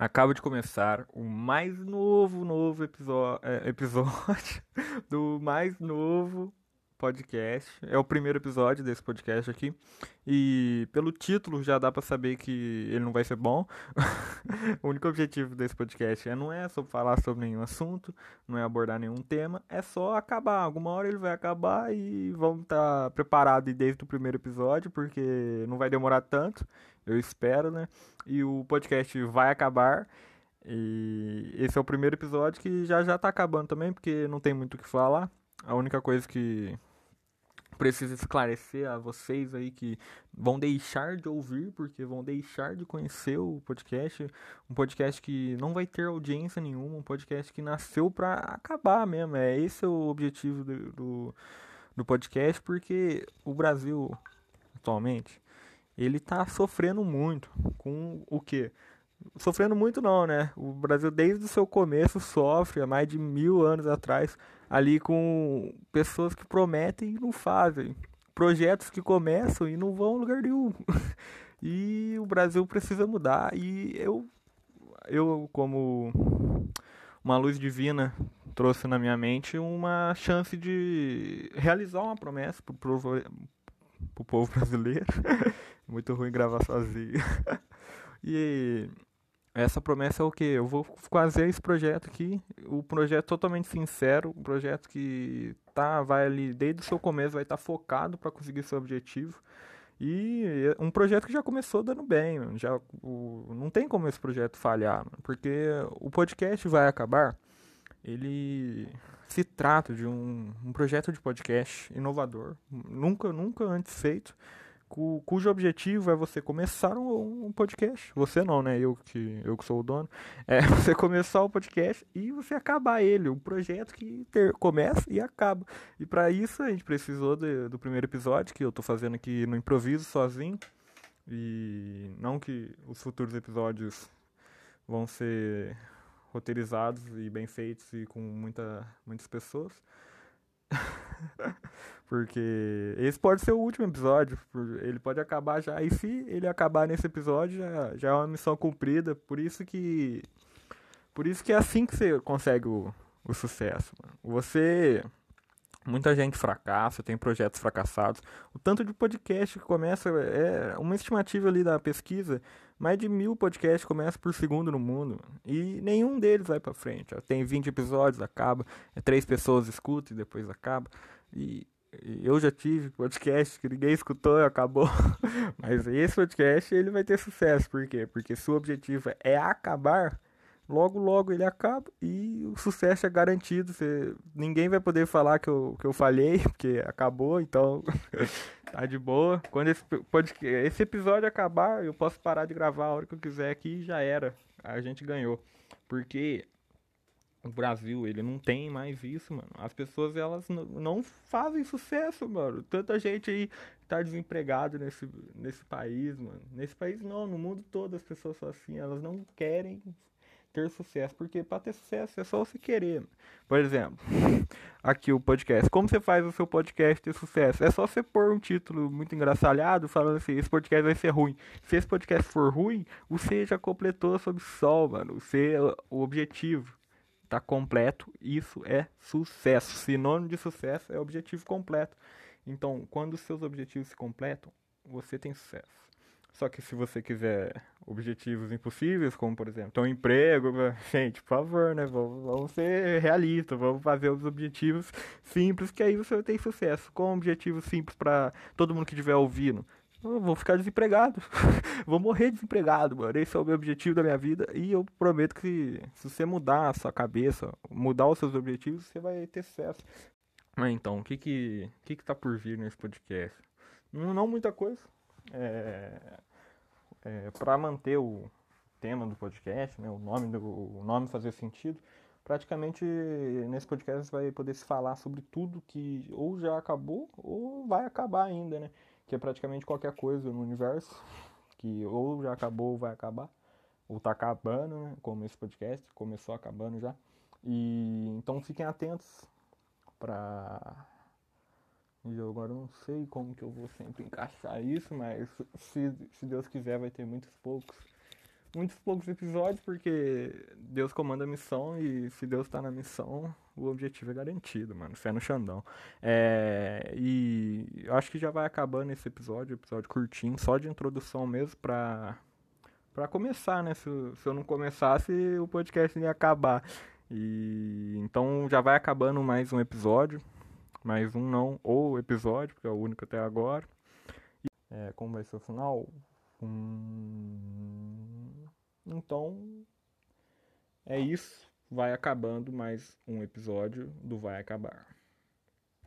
Acaba de começar o mais novo, novo episódio, é, episódio do mais novo podcast. É o primeiro episódio desse podcast aqui. E pelo título já dá para saber que ele não vai ser bom. o único objetivo desse podcast é não é só falar sobre nenhum assunto, não é abordar nenhum tema, é só acabar. Alguma hora ele vai acabar e vamos estar tá preparados desde o primeiro episódio, porque não vai demorar tanto, eu espero, né? E o podcast vai acabar. E esse é o primeiro episódio que já já tá acabando também, porque não tem muito o que falar. A única coisa que preciso esclarecer a vocês aí que vão deixar de ouvir, porque vão deixar de conhecer o podcast. Um podcast que não vai ter audiência nenhuma, um podcast que nasceu para acabar mesmo. É esse é o objetivo do, do, do podcast, porque o Brasil, atualmente, ele tá sofrendo muito com o que? Sofrendo muito não, né? O Brasil desde o seu começo sofre há mais de mil anos atrás ali com pessoas que prometem e não fazem, projetos que começam e não vão a lugar nenhum. e o Brasil precisa mudar e eu eu como uma luz divina trouxe na minha mente uma chance de realizar uma promessa pro povo, pro povo brasileiro. Muito ruim gravar sozinho. e essa promessa é o que? Eu vou fazer esse projeto aqui, o projeto totalmente sincero, um projeto que tá, vai ali desde o seu começo, vai estar tá focado para conseguir seu objetivo. E um projeto que já começou dando bem, já o, não tem como esse projeto falhar, porque o podcast vai acabar. Ele se trata de um, um projeto de podcast inovador, nunca nunca antes feito cu, cujo objetivo é você começar um, um, podcast. Você não, né? Eu que, eu que sou o dono. É você começar o podcast e você acabar ele. Um projeto que ter, começa e acaba. E para isso a gente precisou de, do primeiro episódio, que eu tô fazendo aqui no improviso sozinho. E não que os futuros episódios vão ser roteirizados e bem feitos e com muita, muitas pessoas. Porque esse pode ser o último episódio. Ele pode acabar já. E se ele acabar nesse episódio, já, já é uma missão cumprida. Por isso que. Por isso que é assim que você consegue o, o sucesso. Mano. Você. Muita gente fracassa, tem projetos fracassados. O tanto de podcast que começa. É uma estimativa ali da pesquisa mais de mil podcasts começam por segundo no mundo. E nenhum deles vai pra frente. Tem 20 episódios, acaba. É, três pessoas escutam e depois acaba. E, eu já tive podcast que ninguém escutou e acabou. Mas esse podcast ele vai ter sucesso. Por quê? Porque se o objetivo é acabar, logo logo ele acaba e o sucesso é garantido. Você, ninguém vai poder falar que eu, que eu falhei, porque acabou, então tá de boa. Quando esse, pode, esse episódio acabar, eu posso parar de gravar a hora que eu quiser aqui e já era. A gente ganhou. Porque o Brasil, ele não tem mais isso, mano. As pessoas, elas não fazem sucesso, mano. Tanta gente aí tá desempregado nesse, nesse país, mano. Nesse país não, no mundo todo as pessoas são assim. Elas não querem ter sucesso, porque para ter sucesso é só você querer. Por exemplo, aqui o podcast. Como você faz o seu podcast ter sucesso? É só você pôr um título muito engraçalhado falando assim: esse podcast vai ser ruim. Se esse podcast for ruim, você já completou sob sol, mano. Você, o objetivo tá completo. Isso é sucesso. Sinônimo de sucesso é objetivo completo. Então, quando os seus objetivos se completam, você tem sucesso. Só que se você quiser objetivos impossíveis, como por exemplo, ter um emprego, gente, por favor, né? Vamos, vamos ser realistas, vamos fazer os objetivos simples, que aí você vai ter sucesso. Com objetivos simples para todo mundo que estiver ouvindo. Eu vou ficar desempregado. vou morrer desempregado, mano. Esse é o meu objetivo da minha vida. E eu prometo que se você mudar a sua cabeça, mudar os seus objetivos, você vai ter sucesso. Mas então, o que que, que, que tá por vir nesse podcast? Não, não muita coisa. É, é, para manter o tema do podcast, né, o nome do o nome fazer sentido, praticamente nesse podcast vai poder se falar sobre tudo que ou já acabou ou vai acabar ainda, né? Que é praticamente qualquer coisa no universo que ou já acabou ou vai acabar, ou tá acabando, né? Como esse podcast começou acabando já. E então fiquem atentos para e agora não sei como que eu vou sempre encaixar isso, mas se, se Deus quiser vai ter muitos poucos. Muitos poucos episódios, porque Deus comanda a missão e se Deus tá na missão, o objetivo é garantido, mano. Fé no Xandão. É, e eu acho que já vai acabando esse episódio, episódio curtinho, só de introdução mesmo pra, pra começar, né? Se, se eu não começasse, o podcast ia acabar. E então já vai acabando mais um episódio. Mais um não, ou episódio, porque é o único até agora. É, como vai ser o final? Hum, então, é isso. Vai acabando mais um episódio do Vai Acabar.